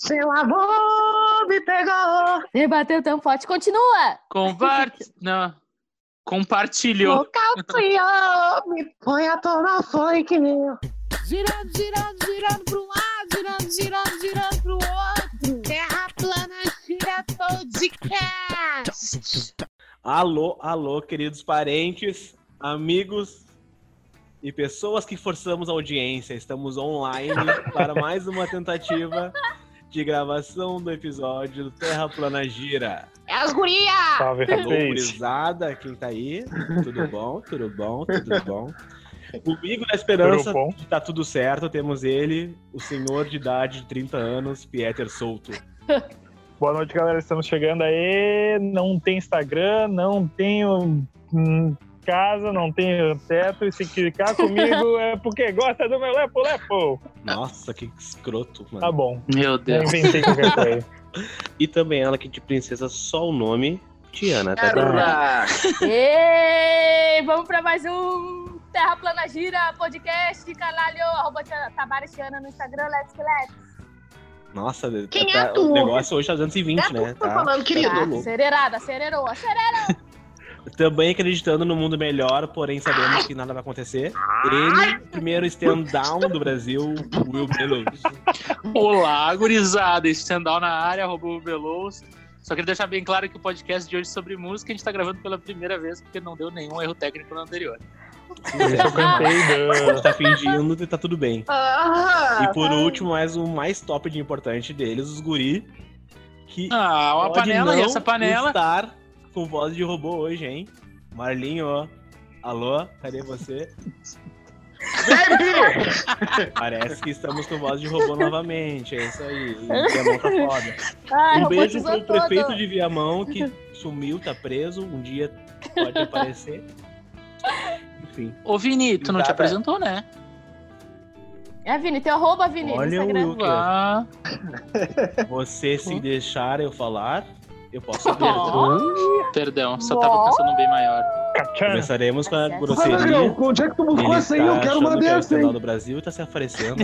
Seu amor me pegou. E bateu tão forte. Continua! Compart... Não. Compartilhou. O calcião me põe a tomar funk. Girando, girando, girando pro um lado, girando, girando, girando pro outro. Terra plana, gira podcast. Alô, alô, queridos parentes, amigos e pessoas que forçamos a audiência. Estamos online para mais uma tentativa de gravação do episódio do Terra Plana Gira. É as gurias. Salve, rapaz. gurizada, quem tá aí? Tudo bom? Tudo bom? Tudo bom? Comigo na esperança Tudo de tá tudo certo, temos ele, o senhor de idade de 30 anos, Pieter Souto. Boa noite, galera. Estamos chegando aí. Não tem Instagram, não tenho hum, casa, não tenho teto. E se clicar comigo é porque gosta do meu lepo-lepo. Nossa, que escroto, mano. Tá bom. Meu Eu Deus. inventei qualquer coisa. E também ela que de princesa só o nome, Tiana. Tá. Ei, vamos pra mais um Terra Plana Gira podcast, caralho. Arroba Tavares Tiana no Instagram, let's que let's. Nossa, Quem tá- é tu? o negócio hoje tá 220, É tu né? que tá falando, querido. tá Ah, louco. acelerada, acelerou, acelerou. Também acreditando no mundo melhor, porém sabemos que nada vai acontecer. Ele, primeiro stand-down do Brasil, Will Belos. Olá, gurizada. Stand-down na área, o Veloz. Só queria deixar bem claro que o podcast de hoje é sobre música a gente tá gravando pela primeira vez porque não deu nenhum erro técnico no anterior. Isso eu cantei. A gente tá fingindo e tá tudo bem. Ah, E por último, mais o mais top de importante deles, os guri, que Ah, uma pode panela e não essa panela. estar com voz de robô hoje, hein? Marlinho, alô, cadê você? Parece que estamos com voz de robô novamente, é isso aí. Viamão tá foda. Ai, um beijo pro prefeito todo. de Viamão que sumiu, tá preso, um dia pode aparecer. Enfim. Ô, Vini, tu não te Tá, tá. apresentou, né? É, Vini, teu arroba, Vini, Olha o Instagram. Ah, Você se deixar eu falar, eu posso. Ó. perdão, só tava pensando bem maior. Cachana. Começaremos com a grosseria. Rodrigão, onde é que tu buscou Ele essa aí? Eu tá quero uma achando que é o dessa, do Brasil tá se aparecendo.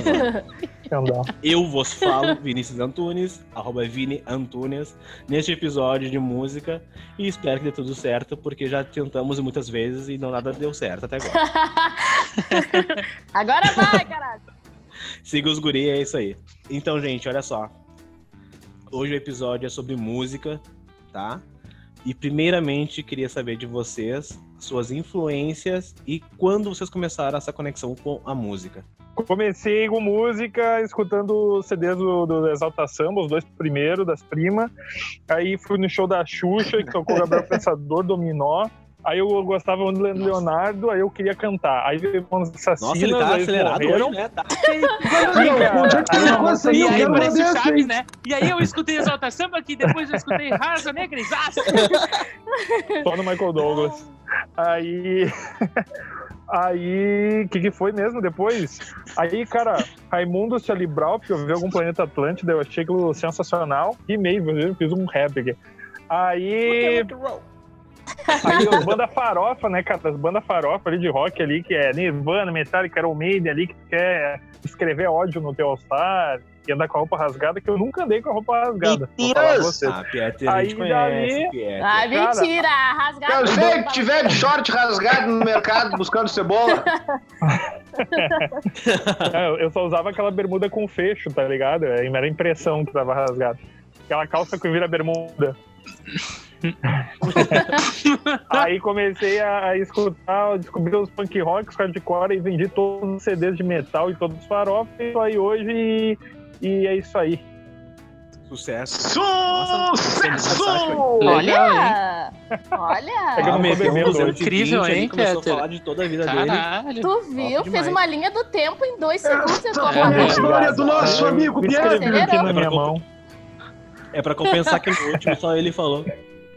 Candal. Eu vos falo, Vinícius Antunes, arroba Vini Antunes, neste episódio de música e espero que dê tudo certo, porque já tentamos muitas vezes e não nada deu certo até agora. Agora vai, caralho. Siga os guri, é isso aí. Então, gente, olha só. Hoje o episódio é sobre música, tá? E primeiramente queria saber de vocês suas influências e quando vocês começaram essa conexão com a música. Comecei com música, escutando CDs do, do Exalta Samba, os dois primeiros, das primas. Aí fui no show da Xuxa, que tocou Gabriel Pensador, Dominó. Aí eu gostava do Leonardo, aí eu queria cantar. Aí veio uns assassinos, Nossa, ele tá acelerado hoje, né? Tá. E aí parece o Chaves, né? E aí eu escutei Exalta Samba, que depois eu escutei Rasa Negra e. Só no Michael Douglas. Aí. Aí. O que, que foi mesmo depois? Aí, cara, Raimundo Charlie Brown, porque eu vi algum planeta Atlântida, eu achei aquilo sensacional. E meio, fiz um rap aqui. Aí. Aí as bandas farofa, né, cara? As bandas farofa ali de rock ali, que é Nirvana, Metallica, Iron Maiden ali, que quer escrever ódio no teu All-Star e andar com a roupa rasgada, que eu nunca andei com a roupa rasgada. Mentiras! Ah, Pieter, a gente Aí, conhece. Ai, Cara, mentira, rasgado. Quero ver que tiver de short rasgado no mercado buscando cebola. É, eu- só usava aquela bermuda com fecho, tá ligado? É, Era a impressão que tava rasgada. Aquela calça que vira bermuda. Aí comecei a, a escutar, descobri os punk rocks, hardcore e vendi todos os CDs de metal e todos os farofas. E aí hoje e, e é isso aí. Sucesso. Sucesso! Olha, É que eu olha. não um bebendo 220 Incrível, hein, começou Pieter? a falar de toda a vida dele. Caralho. Tu viu? Top Fez demais. uma linha do tempo em dois segundos. Eu tô É, É a história do nosso amigo Pierre. aqui na Acelerou. minha mão. É pra compensar que no último só ele falou.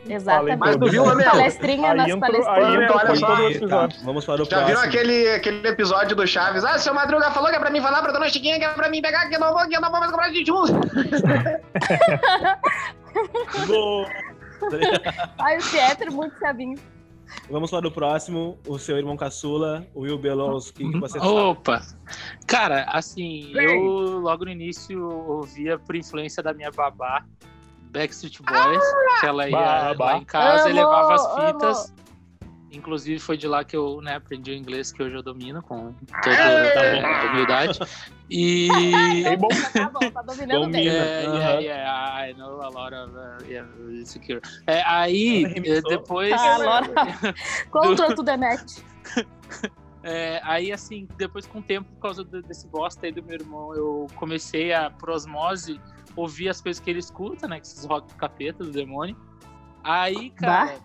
Exatamente. Mas tu viu, meu? Palestrinha Aí nas palestrinhas. Olha só. Tá, vamos para o Já viram próximo. aquele, aquele episódio do Chaves? Ah, seu Madruga falou que é pra mim falar pra dona Chiquinha, que é pra mim pegar, que eu não vou, que eu não vou mais comprar de. Gol! Ai, o Pietro, muito sabinho. Vamos para o próximo, o seu irmão caçula, o Will Belos. O que, que você sabe? Opa! Cara, assim, eu logo no início ouvia por influência da minha babá, Backstreet Boys, que ela ia Babá. lá em casa e Amo, levava as amo. fitas. Inclusive foi de lá que eu né, aprendi o inglês que hoje eu domino, com toda humildade. E. Bem bom. Tá bom, tá dominando bem. Domina. Yeah, Aham. yeah, yeah, I know a lot of uh, yeah, insecure. É, aí, depois. Ah, Laura. Contra to the net. É, aí, assim, depois com o tempo, por causa do- desse bosta aí do meu irmão, eu comecei a, por osmose, ouvir as coisas que ele escuta, né? que Esses rock capeta do demônio. Aí, cara,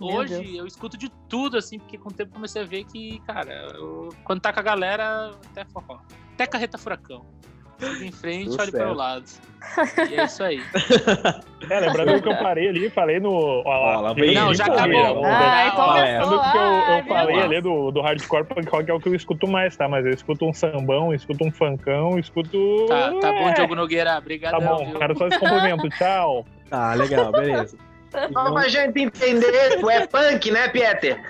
Meu hoje eu escuto de tudo, assim, porque com o tempo comecei a ver que, cara, eu- quando tá com a galera, até forró. Até carreta furacão. Siga em frente, Tudo olhe para o certo. lado. E é isso aí. É, lembrando que eu parei ali, falei no. Ó, Ó, lá lá, vem Não, já acabou. Ai, Lembrando começou. que eu, eu falei ali do, do hardcore punk rock é o que eu escuto mais, tá? Mas eu escuto um sambão, escuto um funkão, escuto. Tá, tá bom, É, Diogo Nogueira. Obrigado. Tá bom, viu? quero só esse complemento. Tchau. Tá, legal, beleza. Só pra gente entender, tu é punk, né, Pieter?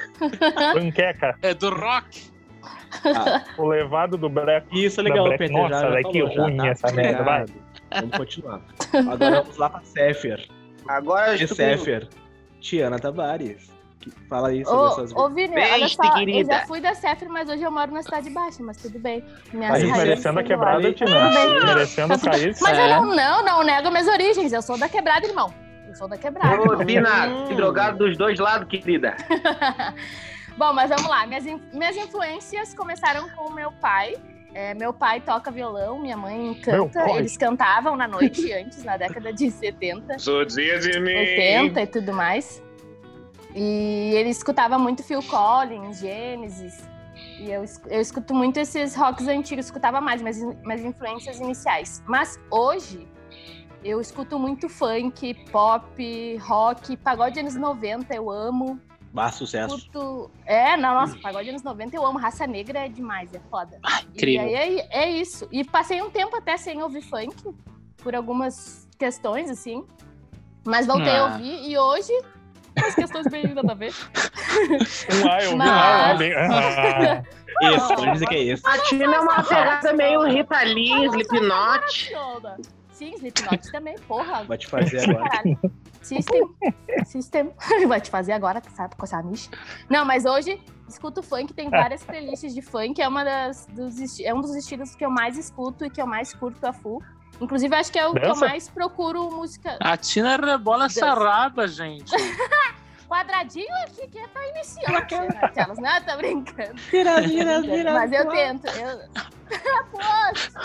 Panqueca, É do rock. Ah, o levado do breco. isso é legal, Black- Peter. Nossa, já, já que falou, já, ruim tá? essa merda, vai. Vamos continuar. Agora vamos lá pra Sefer. Agora E tu- Sefer, Tiana Tavares. Fala aí sobre Ô, essas ô Vini, olha só, eu querida. já fui da Cefre, mas hoje eu moro na Cidade Baixa, mas tudo bem. Minhas Aí, raízes Merecendo a quebrada. Tina. Merecendo o cair. Mas É. eu não, não, não nego minhas origens. Eu sou da quebrada, irmão. Eu sou da quebrada. Ô, irmão. Bina, drogado dos dois lados, querida. Bom, mas vamos lá. Minhas, in- minhas influências começaram com o meu pai. É, meu pai toca violão, minha mãe canta. Eles cantavam na noite antes, na década de 70. Sou de mim. 80 e tudo mais. E ele escutava muito Phil Collins, Genesis. E eu, eu escuto muito esses rocks antigos, escutava mais, mas minhas influências iniciais. Mas hoje eu escuto muito funk, pop, rock, pagode anos 90, eu amo. Bah, sucesso. Escuto. É, não, nossa, pagode anos 90 eu amo. Raça Negra é demais, é foda. incrível. E aí é, é isso. E passei um tempo até sem ouvir funk, por algumas questões, assim. Mas voltei a Ah. ouvir e hoje. As questões bem nada a ver. Um A, eu vi um A. Ah, Isso, pode dizer que é isso. A Tina é uma pegada meio Rita Lee, Slipknot. Sim, Slipknot também, porra. Vai te fazer agora. Caralho. System. System. Vai te fazer agora, sabe, com essa niche. Não, mas hoje escuto funk, tem várias playlists de funk, é, uma das, dos, é um dos estilos que eu mais escuto e que eu mais curto a full. Inclusive, acho que é o que eu Dança? mais procuro música. A Tina rebola essa raba, gente. Quadradinho aqui que é pra iniciante. né? Aquelas, não, tô brincando. Vira, vira, Mas eu tento. Eu...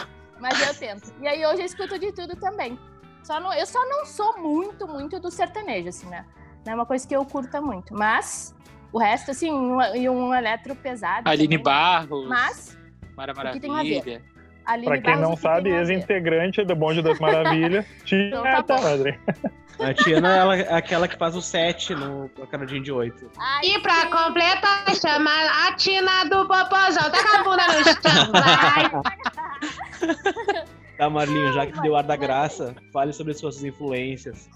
Mas eu tento. E aí hoje eu escuto de tudo também. Só não, eu só não sou muito, muito do sertanejo, assim, né? Não é uma coisa que eu curta muito. Mas o resto, assim, um, e um eletro pesado. Aline também. Barros, Mas, Mara? Maravilha. Aline Pra quem Barros, não que sabe, ex-integrante do Bonde das Maravilhas. Então tá Tia. Madre. A Tiana ela é aquela que faz o 7 no Canadinho de 8. Ai, E pra sim. completar, chama a Tina do Popozão. Tá com a bunda no chão, vai. Tá, Marlinho, já que deu ar da graça, fale sobre suas influências.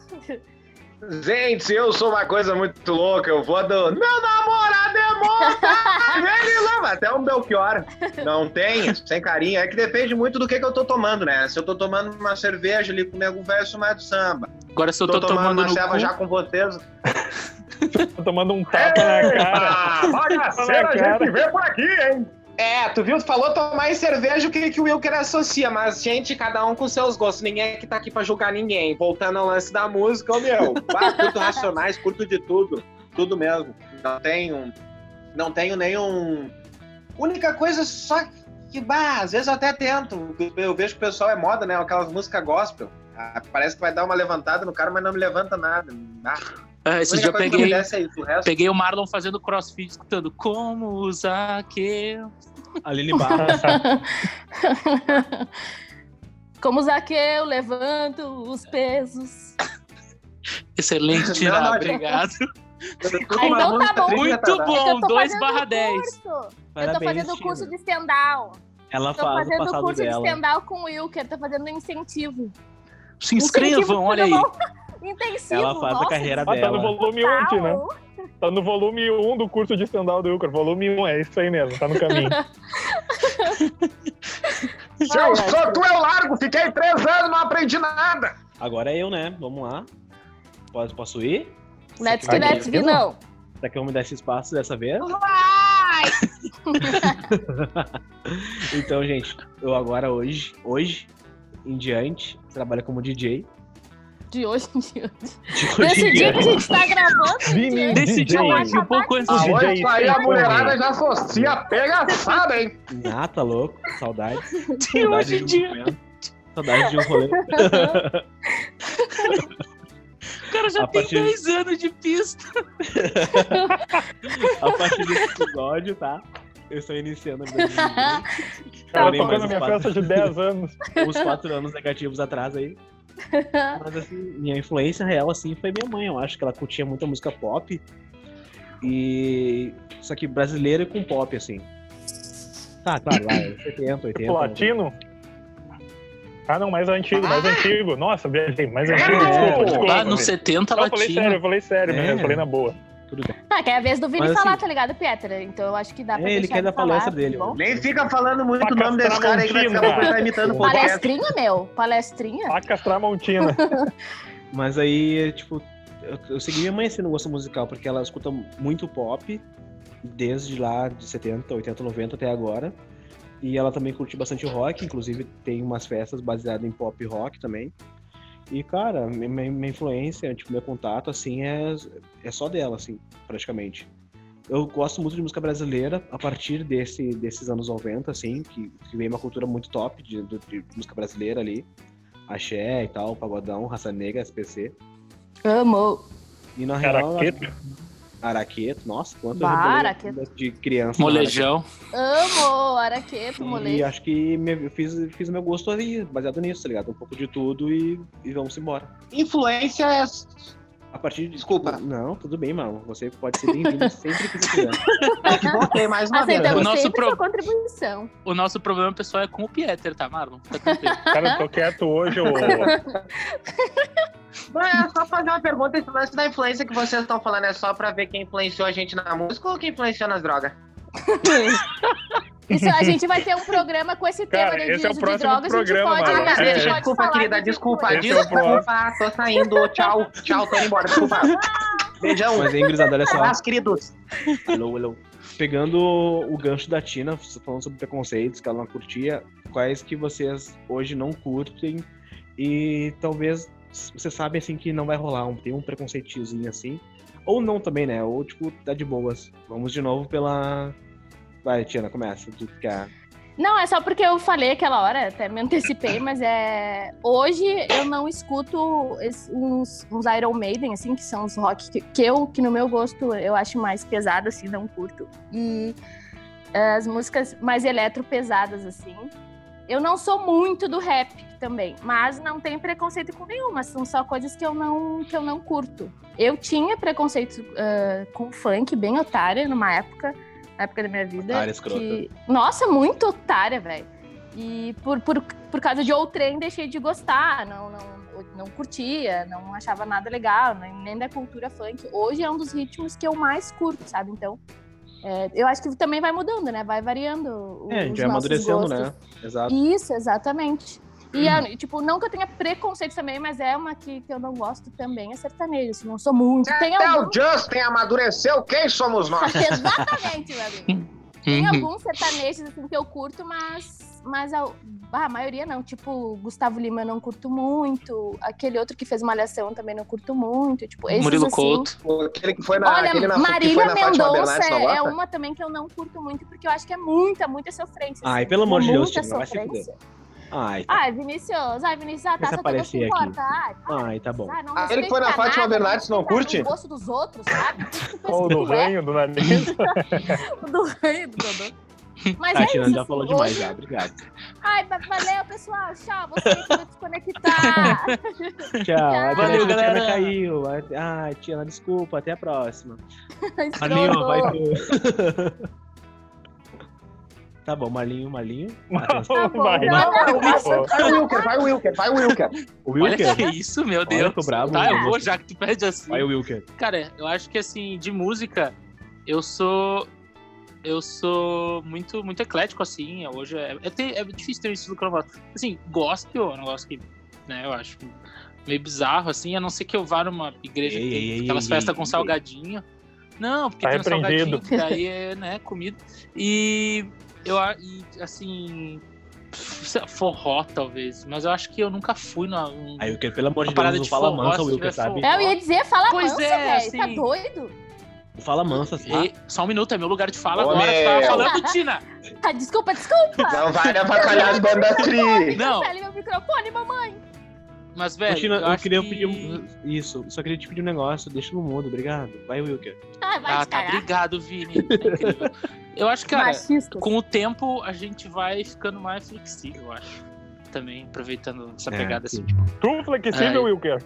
Gente, eu sou uma coisa muito louca. Eu vou do. Meu namorado é morto! Ele lava até um Belchior. Não tem, sem carinho. É que depende muito do que, que eu tô tomando, né? Se eu tô tomando uma cerveja ali com o nego velho, eu sou mais do samba. Agora se eu tô, tô, tomando tomando uma ceva cu, já com vocês. Tô tomando um tapa na cara. Bagaceira, a Cara. gente vê por aqui, hein? É, tu viu? Tu falou tomar cerveja, o que, que o Wilker associa, mas, gente, cada um com seus gostos. Ninguém é que tá aqui pra julgar ninguém. Voltando ao lance da música, ô meu, bah, curto racionais, curto de tudo. Tudo mesmo. Não tenho. Não tenho nenhum. Única coisa só que, bah, às vezes eu até tento. Eu vejo que o pessoal é moda, né? Aquelas músicas gospel. Ah, parece que vai dar uma levantada no cara, mas não me levanta nada. Ah, Ah, esse única dia eu peguei, é resto peguei o Marlon fazendo crossfit, escutando como usar que Aline Barros. Como Zaqueu, levanto os pesos. Excelente, Não, Tina, não, obrigado. Ah, então tá bom. Muito É bom, tô 2 fazendo barra o 10. curso. eu tô fazendo o curso de stand-up. Ela Tô faz fazendo o curso de dela. stand-up com o Wilker, tô fazendo um incentivo. Se inscrevam, Incentivo, olha aí. Intensivo. Ela faz a nossa, carreira Ah, tá no dela. volume 8, né? total. Tá Tá no volume 1 do curso de stand-up do Wilker. Volume 1, é isso aí mesmo, tá no caminho. Se eu sou tu, eu largo. Fiquei três anos, não aprendi nada. Agora é eu, né? Vamos lá. Posso, posso ir? Let's que let's que não. Será que eu vou me dar esse espaço dessa vez? Vai! Então, gente, eu agora hoje, hoje em diante, trabalho como DJ. De hoje em diante. De hoje Nesse em dia que a gente tá gravando, Vini Desse dia um pouco antes do DJ. Aonde sair a mulherada fone. já associa pegaçada, hein? Ah, tá louco. Saudades. De hoje em um dia. momento. Saudades de um rolê. O cara já A tem partir- 10 anos de pista. A partir desse episódio, tá? Eu estou iniciando a vida de DJ. Cara, Porém, tocando minha festa de 10 anos. uns quatro anos negativos atrás aí. Mas assim, minha influência real assim foi minha mãe. Eu acho que ela curtia muita música pop. E. Só que brasileira com pop, assim. Tá, claro, lá, 70, 80. Latino? Ah, não, mais antigo, mais antigo. Nossa, viajei, mais antigo. É. Desculpa, desculpa. Lá no Vini. 70 Não, eu falei sério, latino. eu falei sério É. mesmo, eu falei na boa. Tudo bem. Ah, que é a vez do Vini Mas, falar, assim- tá ligado, Pietra? Então eu acho que dá pra ele quer dar falar, palestra tá dele, ó. Nem fica falando muito o nome desse cara aí que vai ficar tá imitando. Palestrinha, meu? Palestrinha? Facas Tramontina. Mas aí, tipo, eu, eu segui minha mãe assim no gosto musical, porque ela escuta muito pop, desde lá de 70, 80, 90 até agora. E ela também curte bastante rock, inclusive tem umas festas baseadas em pop rock também. E, cara, minha, minha influência, tipo, meu contato, assim, é, é só dela, assim, praticamente. Eu gosto muito de música brasileira a partir desse, desses anos 90, assim, que, que veio uma cultura muito top de, de- de música brasileira ali. Axé e tal, Pagodão, Raça Negra, SPC. Amo. E na real, Araqueto. Nossa, quanto Bah, Araqueto. de criança. Molejão. Amo. Araqueto, Araqueto. E molejo. acho que me- fiz, fiz o meu gosto ali, baseado nisso, tá ligado? Um pouco de tudo e, e vamos embora. Influência é. A partir de. Desculpa. Não, tudo bem, mano. Você pode ser bem-vindo sempre que você quiser. Equivoquei mais uma vez. O nosso pro- contribuição. O nosso problema pessoal é com o Pieter, tá, Marlon? Tá. Cara, eu tô quieto hoje, ô. Não, é só fazer uma pergunta. Esse lance da influência que vocês estão falando é só pra ver quem influenciou a gente na música ou quem influenciou nas drogas? Isso, a gente vai ter um programa com esse tema Cara, né, de esse é o de drogas. programa, a gente pode, mano. a gente É. pode Desculpa, falar querida, de desculpa. Esse é Desculpa, tô saindo. Tchau, tchau, tô indo embora. Desculpa. Beijão. Mas aí, gurizada, olha só. Abraço, queridos. Hello, hello. Pegando o gancho da Tina, falando sobre preconceitos que ela não curtia, quais que vocês hoje não curtem e talvez você sabe assim que não vai rolar, um, tem um preconceitozinho assim, ou não também, né? Ou tipo, tá de boas. Vamos de novo pela. Vai, Tina, começa. Tu quer. Não, é só porque eu falei aquela hora, até me antecipei, mas é. Hoje eu não escuto es- uns, uns Iron Maiden, assim, que são os rock que, que eu, que no meu gosto, eu acho mais pesado, assim, não curto. E é, as músicas mais eletro pesadas, assim. Eu não sou muito do rap também, mas não tem preconceito com nenhuma, são só coisas que eu não, que eu não curto. Eu tinha preconceito ah, com funk, bem otária, numa época, época da minha vida. Otária, escrota. que- Nossa, muito otária, velho. E por, por, por causa de outrem deixei de gostar, não, não, não curtia, não achava nada legal, nem, da cultura funk. Hoje é um dos ritmos que eu mais curto, sabe? Então, é, eu acho que também vai mudando, né? Vai variando. É, a gente vai amadurecendo, gostos. né? Exato. Isso, exatamente. E, é, tipo, não que eu tenha preconceito também, mas é uma que, que eu não gosto também, é sertanejo, assim, não sou muito. Tem Até algum... o Justin amadureceu, quem somos nós? Exatamente, meu amigo. Tem Uhum. alguns sertanejos assim que eu curto, mas, mas a, a maioria não. Tipo, Gustavo Lima eu não curto muito. Aquele outro que fez Malhação também não curto muito. Tipo, esses, Murilo assim, Couto. Aquele que foi na, Olha, aquele na, que foi Marília Mendonça é gosta? uma também que eu não curto muito, porque eu acho que é muita, muita sofrência. Ai, assim, pelo amor de Deus, muita sofrência. Ai, tá. Ai, Vinícius, ai, ah, tá, só tem aparecer que aqui. importa. Ai. Ai, tá bom. Ah, não Aquele que foi na Fátima Bernardes, não curte? O gosto dos outros, sabe? Ou do ranho, do nariz. do rei do Dodô. Mas Tá, é Tina, isso. já falou demais, hoje- já. Obrigado. Ai, va- valeu, pessoal. Tchau. Vou sair pra desconectar. Tchau. A Valeu, galera. caiu. Ai, Tina, desculpa. Até a próxima. Valeu, vai tu. Tá bom, Marlinho, Marlinho. Tá bom, Vai, não, não. Vai, Wilker, vai, Wilker, vai, Wilker. O Olha Wilker? que isso, meu Olha, Deus. tô bravo, tá, eu vou já que tu pede assim. Vai, o Wilker. Cara, eu acho que assim, de música, eu sou. Eu sou muito, muito eclético, assim. Hoje é, é, ter- é difícil ter um estilo eu não gosto. Assim, gospel é um negócio que, né, eu acho meio bizarro, assim, a não ser que eu vá numa igreja Ei, que tem ei, aquelas festas com ei. salgadinho. Não, porque Tá tem um salgadinho, daí é, né, comida. E eu, assim, forró, talvez. Mas eu acho que eu nunca fui numa, um- Aí, Wilker, pelo amor de Deus, de não fala forró, mansa, Wilker, sabe? É, eu ia dizer, fala Pois mansa, é, velho. Tá assim. doido? Não fala mansa, tá? E- só um minuto, é meu lugar de fala Ô, agora. Tava meu. falando, Tina. Ah, desculpa, desculpa. Não vai avacalhar as bandas tri. Não, Cancele meu microfone, mamãe. mas, velho. Tina, eu, acho queria que- pedir um... Isso, só queria te pedir um negócio. Deixa no mudo, obrigado. Vai, Wilker. Ah, vai Ah, tá. Obrigado, Vini. É incrível. Eu acho, cara, Machistas. com o tempo a gente vai ficando mais flexível, eu acho. Também aproveitando essa É, pegada sim. assim, tipo. Tu flexível, Ai. Wilker?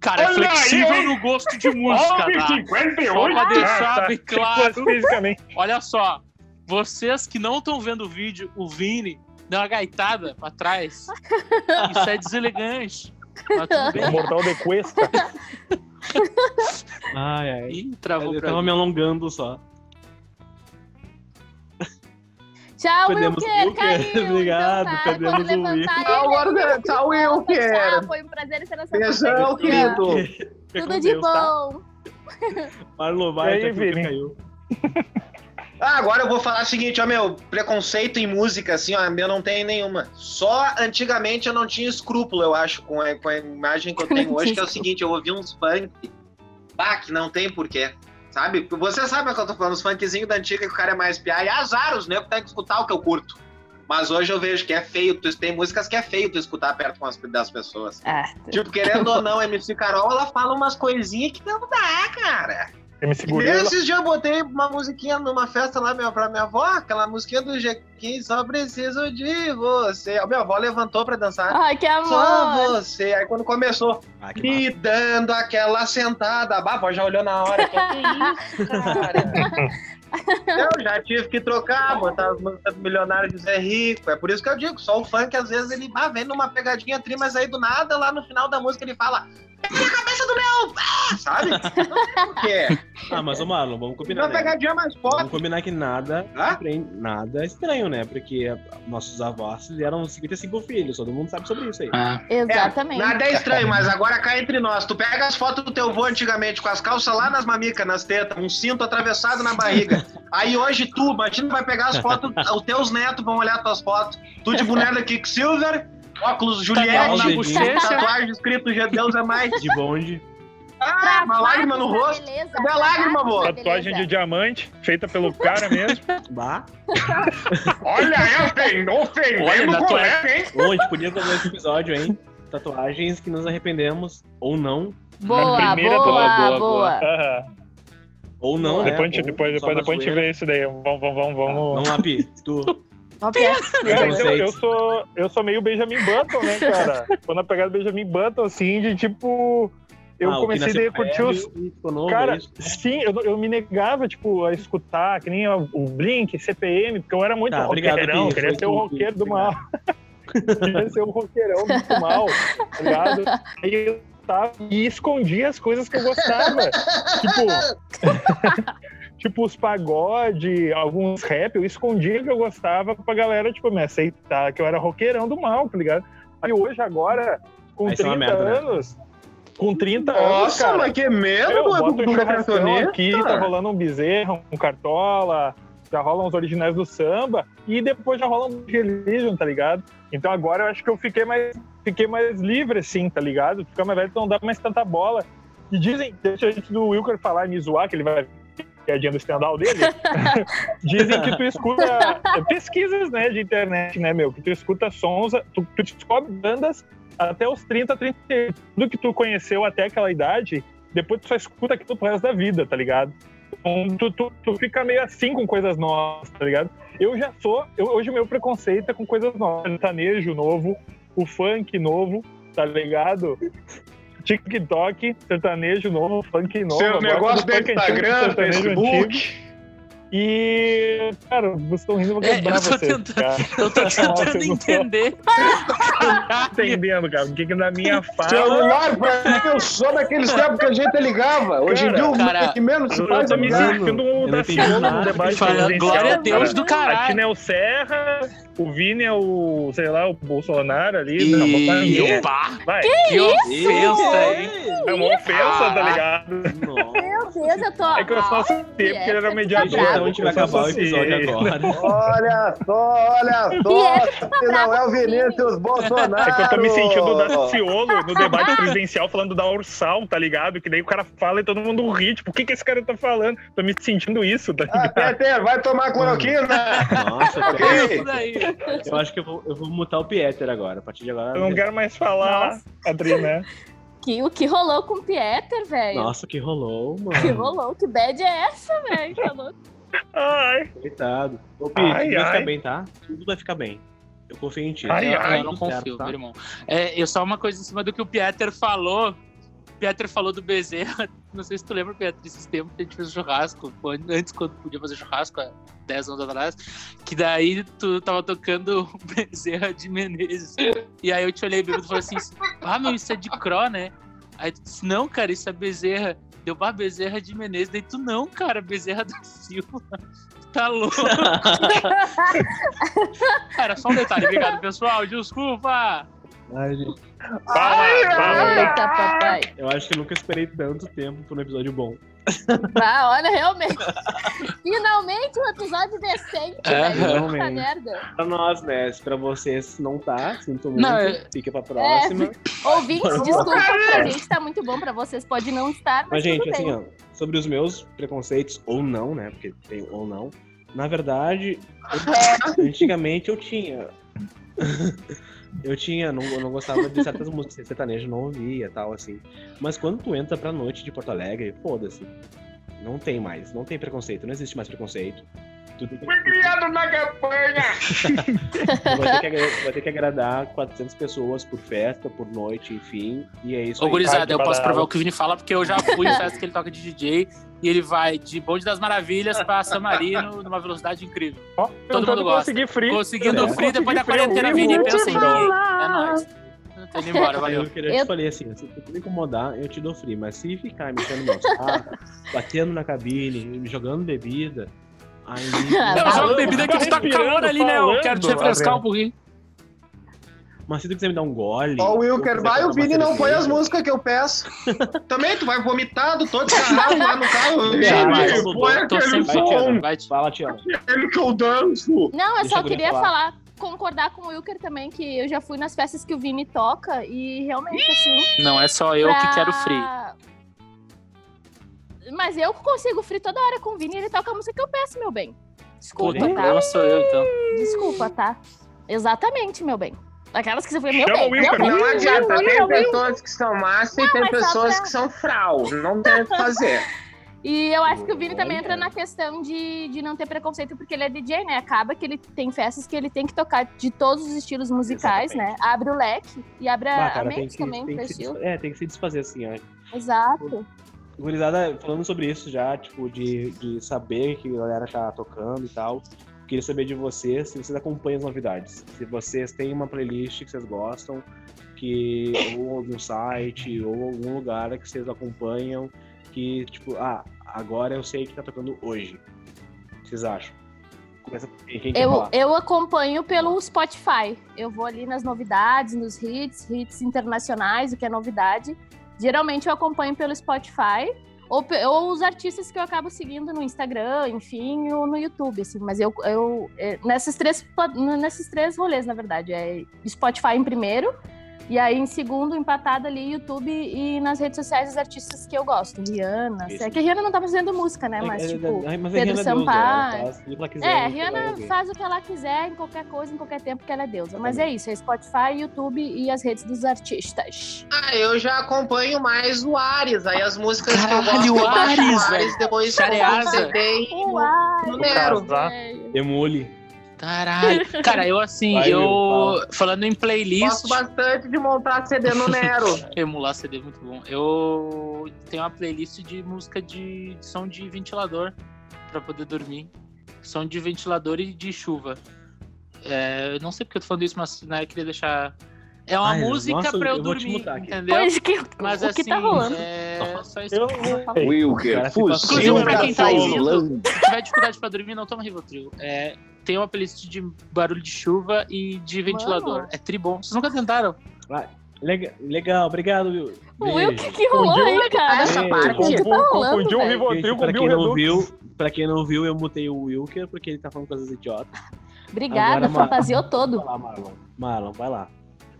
Cara, é flexível aí, no gosto de música, tá? 58? Só pra deixar Ah, bem tá. claro. Fisicamente. Olha só, vocês que não estão vendo o vídeo, o Vini deu uma gaitada pra trás. Isso é deselegante. Mas tudo O bem. Mortal de Cuesta. Ai, ai. Ih, travou Eu pra tava mim. me alongando só. Tchau, Perdemos Wilker. Wilker. Caiu. Obrigado, então tá, perdemos pode o levantar Wilker. Tchau, Margarida. Tchau, Wilker. Foi um prazer estar na sua Beijão, querido. Tudo com de Deus, tá? bom. Marlon, E vai, aí, Wilker caiu. Ah, agora eu vou falar o seguinte, ó, meu, preconceito em música, assim, ó, eu não tenho nenhuma. Só antigamente eu não tinha escrúpulo, eu acho, com a, com a imagem que eu tenho hoje, que é o seguinte, eu ouvi uns funk, bah, que não tem porquê, sabe? Você sabe o que eu tô falando, os funkzinhos da antiga que o cara é mais piá, e azar, os negros tem que escutar o que eu curto. Mas hoje eu vejo que é feio, tu- tem músicas que é feio tu escutar perto com as- das pessoas. Ah, Tipo, querendo ou não, a MC Carol, ela fala umas coisinhas que não dá, cara. MC E Gorila. esses dias eu botei uma musiquinha numa festa lá meu, pra minha avó, aquela musiquinha do Jequim, só preciso de você. A minha avó levantou pra dançar. Ai, que Só amor. você. Aí quando começou, Ah, que me dando aquela sentada. A avó já olhou na hora. Que, que isso, cara? Eu já tive que trocar, botar as músicas do milionário de Zé Rico. É por isso que eu digo, só o funk, às vezes, ele ah, vem numa pegadinha tri, mas aí do nada, lá no final da música, ele fala. "É a cabeça do meu! pé", Sabe? Não sei por quê. Ah, mas ô Marlon, vamos combinar. Uma Né? pegadinha mais Vamos forte. combinar que nada, estranho, nada é estranho, né? Porque nossos avós fizeram 55 filhos, todo mundo sabe sobre isso aí. Ah, Exatamente. Nada é estranho, mas agora cá entre nós. Tu pega as fotos do teu vô antigamente, com as calças lá nas mamicas, nas tetas, um cinto atravessado na barriga. Aí hoje tu, imagina, vai pegar as fotos, os teus netos vão olhar tuas fotos. Tu de boneca Kicksilver, óculos Tatuagem Juliette, na bochecha. tatuagem escrito G Deus é mais. De bonde. Ah, uma lágrima no rosto. Beleza, Cadê a lágrima, amor? Tatuagem de diamante, feita pelo cara mesmo. Bah. Olha, eu tenho Olha, ofendendo o colega, hein? Gente podia fazer esse episódio, hein? Tatuagens que nos arrependemos, ou não. Boa, boa, boa, boa, boa, boa. Ou não, né? Depois, a gente- Ou depois, depois, depois a gente vê isso daí. Vamos, vamos, vamos. vamos. Vamos lá, Pi. Tu. Cara, eu, eu sou, eu sou meio Benjamin Button, né, cara? Quando eu pegada Benjamin Button, assim, de tipo. Eu Ah, o comecei a curtir os. novo, Cara, é isso? sim, eu, eu me negava, tipo, a escutar, que nem o o Blink, CPM, porque eu era muito Tá, obrigado, roqueirão, Pi, queria ser o roqueiro do obrigado. mal. queria ser um roqueirão muito mal, tá ligado? Aí eu tava e escondia as coisas que eu gostava. tipo, tipo os pagode, alguns rap, eu escondia que eu gostava pra galera, tipo, me aceitar que eu era roqueirão do mal, tá ligado? Aí hoje, agora, com Aí isso é uma 30 merda, né? anos, com 30 anos, Nossa, mas que medo eu do, boto do, um aqui, tá rolando um bezerro, um cartola, já rolam os originais do samba, e depois já rola um religion, tá ligado? Então agora eu acho que eu fiquei mais, fiquei mais livre, assim, tá ligado? Ficar mais velho não dá mais tanta bola. E dizem, deixa a gente do Wilker falar e me zoar, que ele vai piadinha do stand dele, dizem que tu escuta pesquisas, né, de internet, né, meu, que tu escuta sons, tu, tu descobre bandas até os 30, 30, tudo que tu conheceu até aquela idade, depois tu só escuta aquilo pro resto da vida, tá ligado? Então, tu, tu, tu fica meio assim com coisas novas, tá ligado? Eu já sou, eu, hoje o meu preconceito é com coisas novas, sertanejo novo, o funk novo, tá ligado? TikTok, sertanejo novo, funk novo. Seu negócio do Instagram, Facebook. antigo. E, cara, vocês estão rindo, eu vou É, quebrar eu tô vocês, tentando- cara. Eu tô Nossa, tentando eu não tô entender. entendendo, cara, porque que na minha fala... Celular, pra mim, eu sou daqueles tempos que a gente ligava. Hoje em dia, o cara, que menos se Eu faz tô é me ligar. sentindo um Eu não da nada. no debate Fala, presidencial. glória a Deus cara. do caralho. A Tina é o Serra, o Vini é o, sei lá, o Bolsonaro ali. Não, E... Bolsonaro. Pá, Vai, que ofensa, hein? é uma ofensa, tá ligado? Nossa. Eu tô. É que eu só associei porque ele era mediador. Gente, então a gente vai acabar o associei. episódio agora. Olha só, olha só. Se não é o Vinícius Bolsonaro. É que eu tô me sentindo da Ciolo no debate presidencial falando da Ursal, tá ligado? Que daí o cara fala e todo mundo ri. Tipo, o que que esse cara tá falando? Tô me sentindo isso, tá Ah, ligado? Peter, vai tomar cloroquina. Nossa, cara. Isso daí. eu acho que eu vou, eu vou mutar o Pieter agora. A partir de agora. Eu não quero mais falar. Adri, né? Que, o que rolou com o Pieter, velho? Nossa, que rolou, mano. Que rolou? Que bad é essa, velho? Falou. Ai, Coitado. Ô, Pi, Ai, tudo vai ai. ficar bem, tá? Tudo vai ficar bem. Eu confio em ti. Ai, Eu, ai, eu não tudo certo, confio, tá? meu irmão. É, eu só uma coisa em cima do que o Pieter falou. O Pieter falou do Bezerra. Não sei se tu lembra, Pieter, esses tempos que a gente fez churrasco. Antes, quando podia fazer churrasco, há 10 anos atrás. Que daí tu tava tocando Bezerra de Menezes. E aí eu te olhei bêbado e falei assim: Ah, meu, isso é de Cro, né? Aí tu disse: Não, cara, isso é Bezerra. Deu pra Bezerra de Menezes. Daí tu, não, cara, Bezerra da Silva. Tu tá louco. Era só um detalhe. Obrigado, pessoal. Desculpa. Ai, gente, fala, fala. Eita, papai. eu acho que eu nunca esperei tanto tempo por um episódio bom. Ah, olha, realmente. Finalmente um episódio decente, É, velho. Puta realmente. merda. Pra nós, né? Se pra vocês não tá, sinto muito. Não, é- Fica pra próxima. Ouvintes, desculpa, pra gente tá muito bom, pra vocês pode não estar, mas, Mas, gente, assim, ó, sobre os meus preconceitos, ou não, né? Porque tem ou não. Na verdade, eu- antigamente eu tinha. eu tinha, não, eu não gostava de certas músicas, sertanejo não ouvia tal, assim. Mas quando tu entra pra noite de Porto Alegre, foda-se. Não tem mais, não tem preconceito, não existe mais preconceito. Fui criado na campanha. vai, ter que, agra- vai ter que agradar 400 pessoas por festa, por noite, enfim. E é isso Ô, aí. gurizada, eu posso provar o que o Vini fala, porque eu já fui em festa que ele toca de DJ e ele vai de Bonde das Maravilhas pra San Marino numa velocidade incrível. Ó, Todo mundo gosta. conseguir free. Conseguindo É. o free depois da Consegui quarentena, Vini. Pensa em mim. É nóis. Tô indo embora, valeu. eu queria Eu- te falei assim, se tu me incomodar, eu te dou free, mas se ficar me enchendo meu saco, batendo na cabine, me jogando bebida, aí. Eu tá jogo louco. bebida que tu tá calor ali, né? Eu quero te refrescar um pouquinho. Mas se tu quiser me dar um gole. Ó, o Wilker, vai, o Vini uma não põe as músicas que eu peço. Também, tu vai vomitado, todo descarrado lá no carro. Vini, vai, põe Tô aquele som, Vai, te- Fala, Tiana. aquele que eu danço. Não, eu só queria falar. concordar com o Wilker também, que eu já fui nas festas que o Vini toca e realmente, assim. Não é só eu que pra- quero free. Mas eu consigo free toda hora com o Vini e ele toca a música que eu peço, meu bem. Desculpa, Porém, tá? não sou eu, então. Desculpa, tá? Exatamente, meu bem. Aquelas que você foi, meu Chama bem, meu bem. Não adianta, meu tem bem. pessoas que são massa e tem pessoas pra- que são frau. Não tem o que fazer. E eu acho que o Vini também entra na questão de, de não ter preconceito, porque ele é DJ, né? Acaba que ele tem festas que ele tem que tocar de todos os estilos musicais, Exatamente. né? Abre o leque e abre a, Ah, a cara, tem mente que, também tem que se, é, tem que se desfazer assim, ó. Exato. Gurizada, falando sobre isso já, tipo, de, de saber que a galera tá tocando e tal. Queria saber de vocês, se vocês acompanham as novidades. Se vocês têm uma playlist que vocês gostam, que ou algum site, ou algum lugar que vocês acompanham, que, tipo, ah, agora eu sei que tá tocando hoje. O que vocês acham? Começa quem Eu, falar? eu acompanho pelo Spotify. Eu vou ali nas novidades, nos hits, hits internacionais, o que é novidade. Geralmente eu acompanho pelo Spotify. Ou, ou os artistas que eu acabo seguindo no Instagram, enfim, ou no YouTube, assim. Mas eu, eu é, nessas três, nesses três rolês, na verdade. É Spotify em primeiro, e aí em segundo, empatado ali, YouTube e nas redes sociais os artistas que eu gosto. Rihanna. Isso. É que a Rihanna não tá fazendo música, né? Mas, É, é, tipo, é, mas Pedro Rihanna é deusa, Sampaio. ela faz quiser, é, Rihanna faz o que ela quiser em qualquer coisa, em qualquer tempo que ela é deusa. Mas é isso, é Spotify, YouTube e as redes dos artistas. Ah, eu já acompanho mais o Ares. Aí as músicas Caralho, que eu gosto, baixo Ares, o Ares, depois eu Chareasa. CD e. Tá. velho. Emule. Caralho. Cara, eu assim, Vai, eu. Will, Falando em playlist. Gosto bastante de montar CD no Nero. Emular CD é muito bom. Eu tenho uma playlist de música de, de som de ventilador pra poder dormir. Som de ventilador e de chuva. É, eu não sei porque eu tô falando isso, mas né, eu queria deixar. É uma Ai, música nossa, pra eu, eu dormir, entendeu? Pois que, Mas o assim, que tá rolando? é só isso. Eu- Ei, Wilker, Cara, se Inclusive, pra quem tá ouvindo, se tiver dificuldade pra dormir, não toma Rivotril. É, tem uma playlist de barulho de chuva e de ventilador. Mano. É tribom. Vocês nunca tentaram? Legal, legal obrigado, Will. O Will, que, que rolou aí, cara? Essa parte. O que tá rolando, Confundiu o? Rivotril com o pra Bill quem não Redux. viu, pra quem não viu, eu mutei o Wilker porque ele tá falando coisas idiotas. Obrigada, Agora, Marlon. fantasiou todo. Vai lá, Marlon. Marlon, vai lá.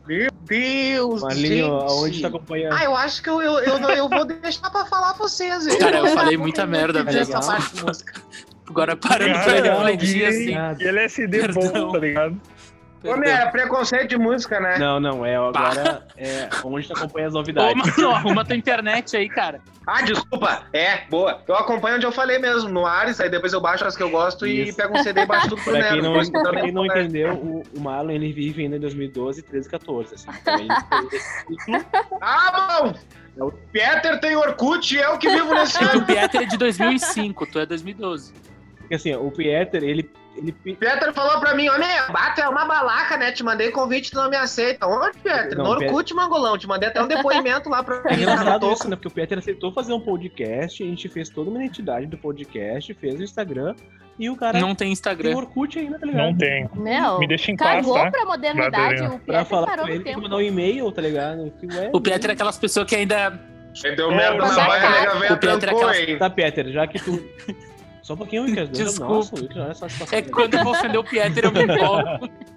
Meu Deus, Marlinho, gente. aonde tá acompanhando? Ah, eu acho que eu, eu, eu, eu vou deixar pra falar vocês. hein? Cara, eu falei muita merda Essa mesmo. parte de música. Agora parando pra Cara, refletir e- assim. E LSD Perdão. bom, tá ligado? Ô, meu, é preconceito de música, né? Não, não, é agora é onde tu acompanha as Ô, novidades. mano, arruma tua internet aí, cara. Ah, desculpa. É, boa. Eu acompanho onde eu falei mesmo, no Ares, aí depois eu baixo as que eu gosto e Isso. pego um CD e baixo tudo pro Pra quem Nero. não, pra quem não do Nero. entendeu, o, o Marlon ele vive ainda em 2012, 13, 14. Assim, então ele, Ah, bom! O Peter tem Orkut e eu que vivo nesse O ano. Pieter é de 2005, tu é 2012. Porque assim, o Pieter, ele, ele O Peter falou pra mim, ô, meu, bata é uma balaca, né? Te mandei convite, tu não me aceita. Onde, Peter? Não, no Orkut, Mangolão. Te mandei até um depoimento lá pra É mim. engraçado isso, né? Porque o Peter aceitou fazer um podcast, a gente fez toda uma identidade do podcast, fez o Instagram, e o cara Não tem tem Instagram. Orkut ainda, tá ligado? Não tem. Meu, Me deixa em paz, cagou tá? pra modernidade. O Pra Pieter falar parou com ele, tem que tempo. mandar um e-mail, tá ligado? Que, ué, O Pieter é aquelas pessoas que ainda. Deu É, merda o na baia, Peter- nega velha o Peter é trancou, aquela- hein? Tá, Peter, já que tu. Só um pouquinho, Wilker. Desculpa. Nossa, olha só. É que quando eu vou ofender o Pieter, eu me empolgo.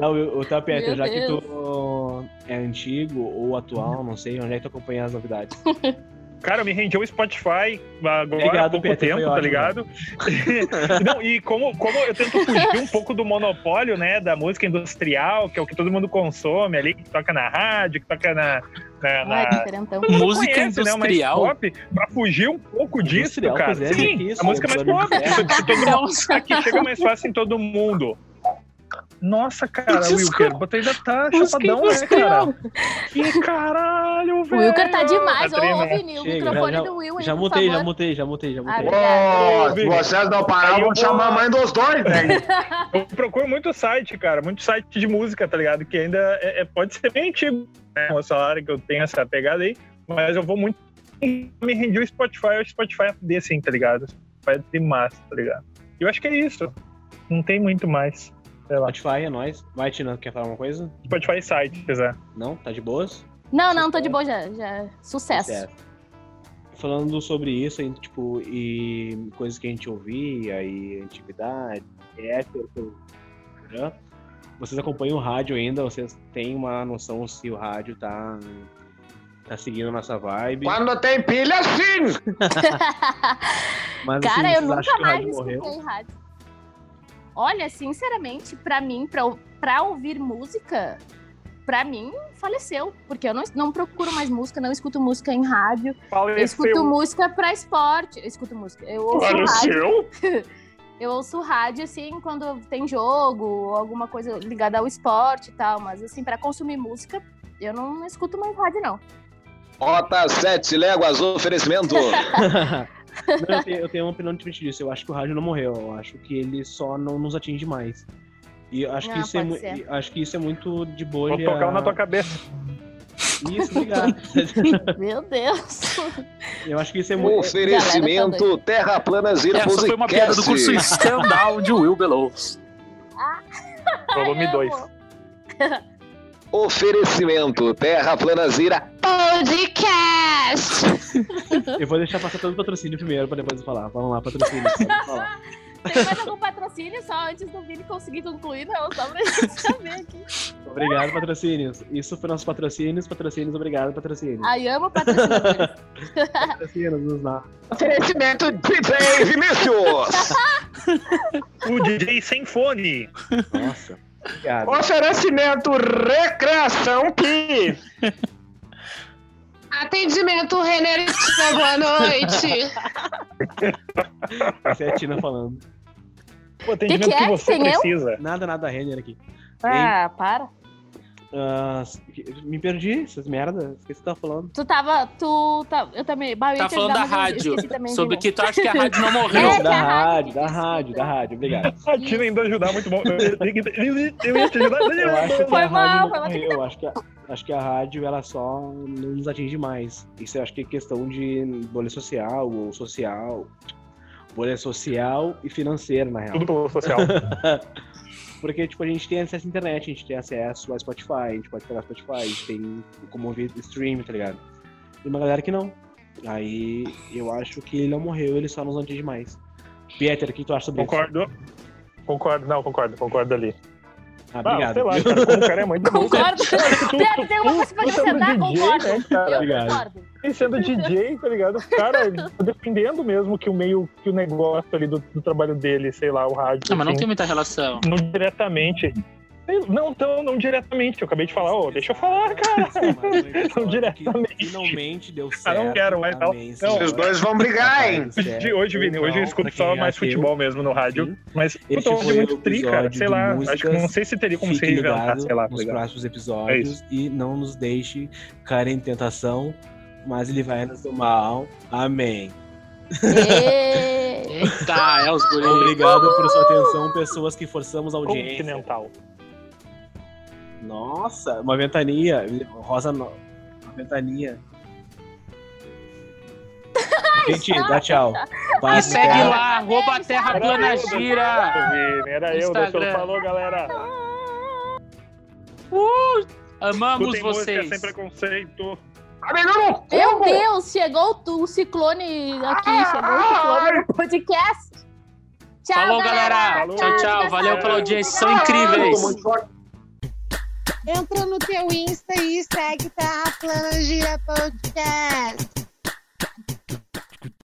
Não, o, o tá, Peter, Meu já que Deus. tu é antigo ou atual, não sei, onde é que tu acompanha as novidades? Cara, me rendeu o Spotify agora Obrigado, há pouco Peter, tempo, tá ótimo. ligado? Não, e como, como eu tento fugir um pouco do monopólio, né, da música industrial, que é o que todo mundo consome ali, que toca na rádio, que toca na... na, na- Música conhece, né, industrial? mais pop, pra fugir um pouco disso, Industrial, cara. é, Sim, que isso, a música mais barulho pop, todo mundo Aqui chega mais fácil em todo mundo. Nossa, cara, Desculpa. Wilker, você ainda tá chapadão, né, cara? Que caralho, O velho. Wilker tá demais. Ô, Tá ô. Vini, o microfone já- do Will aí, Já mutei, já mutei, já mutei, já mutei. Ah, vocês não parar, Aí eu vão chamar a mãe dos dois, velho. Eu procuro muito site, cara, muito site de música, tá ligado? Que ainda é- é- pode ser bem antigo, né? O salário que eu tenho essa pegada aí, mas eu vou muito. Me rendi o Spotify, o Spotify é fuder, assim, tá ligado? Spotify é de massa, tá ligado? Eu acho que é isso. Não tem muito mais. Sei lá. Spotify é nóis. Vai, Tina, quer falar uma coisa? Spotify site, se quiser. Não? Tá de boas? Não, não, tô de boa já. já. Sucesso. Certo. Falando sobre isso, aí, tipo, e coisas que a gente ouvia, e antiguidade, época, Instagram, vocês acompanham o rádio ainda? Vocês têm uma noção se o rádio tá, tá seguindo a nossa vibe? Quando tem pilha, sim! Mas, assim, Cara, eu vocês acham nunca mais escutei rádio. Olha, sinceramente, pra mim, pra, pra ouvir música, pra mim, faleceu. Porque eu não, não procuro mais música, não escuto música em rádio. Eu escuto música pra esporte. Eu escuto música. Eu ouço rádio. Faleceu? Eu ouço rádio, assim, quando tem jogo, ou alguma coisa ligada ao esporte e tal. Mas, assim, pra consumir música, eu não escuto mais rádio, não. Rota 7 léguas, oferecimento. Não, eu, tenho, eu tenho uma opinião diferente disso. Eu acho que o rádio não morreu. Eu acho que ele só não nos atinge mais. E eu acho, que Ah, isso é, ser. acho que isso é muito de boa. Vou tocar um na tua cabeça. Isso, obrigado. Meu Deus. eu acho que isso é muito. Oferecimento Terra Planas e Essa foi uma piada do curso Stand-Down de Will Belows. Volume Ai, 2. amo. Oferecimento Terra Planazira. Podcast! Eu vou deixar passar todo o patrocínio primeiro pra depois eu falar. Vamos lá, patrocínio. pode falar. Tem mais algum patrocínio só antes do Vini conseguir concluir? Não, só pra gente saber aqui. Obrigado, patrocínios. Isso foi nossos patrocínios. Patrocínios, obrigado, patrocínios. Ai, amo patrocinadores. Patrocínios, nos dá. Oferecimento DJ Vinícius. O DJ sem fone. Nossa. Obrigado. Oferecimento Recreação Pi. Atendimento Renner boa noite. Essa é a Tina falando. O atendimento que que, é? você Tem eu? precisa. Nada, nada, Renner aqui. Ah, para. Ah, me perdi, essas merdas. O que você tá falando? Tu tava. Tu. Tá, eu também. bah, eu Tá falando ajudar, da eu rádio. esqueci Sobre que tu acha que a rádio não morreu. É, que da rádio rádio, da que rádio, da rádio, obrigado. A Tina indo ajudar, muito bom. Eu, eu, eu, eu ia te ajudar. Eu acho que Foi a mal, foi mal. morreu. Acho que a, acho que a rádio ela só não nos atinge mais. Isso eu acho que é questão de bolha social ou social. Bolha social e financeira, na real. Tudo pelo social. Porque, tipo, a gente tem acesso à internet, a gente tem acesso a Spotify, a gente pode pegar Spotify, a gente tem como ouvir stream, tá ligado? E uma galera que não. Aí eu acho que ele não morreu, ele só nos atinge mais. Peter, o que tu acha sobre isso? Concordo. Concordo, não, concordo, concordo ali. Ah, Ah, obrigado. sei lá, cara, como o cara é muito bom. Concordo. Pedro, tem uma coisa pra sendo acrescentar? DJ, Concordo. né, cara? Eu Obrigado. concordo. E sendo DJ, tá ligado? Cara, ele tá defendendo mesmo que o meio, que o negócio ali do, do trabalho dele, sei lá, o rádio. Não, mas não assim, tem muita relação. não diretamente. Não, então, não diretamente. Eu acabei de falar, ô, deixa eu falar, cara. Não diretamente. Finalmente deu Ah, certo. não quero mais, não. Amém, Não. Os dois vão brigar, hein? Tá De hoje, Vini, hoje eu escuto só mais futebol mesmo no rádio. Mas foi é muito tri, cara. Sei lá. Acho que não sei se teria como se reinventar, sei lá. nos próximos É episódios e não nos deixe cair em tentação, mas ele vai nos do mal. Amém. Eita, é os guris. Obrigado por sua atenção, pessoas que forçamos a audiência. Continental. Nossa, uma ventania. Rosa, no... uma ventania. Gente, dá tchau. E Paz, segue cara. lá, arroba Terra Plana Gira. Era eu, deixa eu falou, galera. Amamos Escutem música vocês. sem preconceito. Meu Deus, chegou o ciclone aqui, chegou o ciclone no podcast. Tchau, Falou, galera. Falou. Tchau, tchau. Valeu pela audiência. São incríveis. Entra no teu Insta e segue Terra Plana Gira Podcast.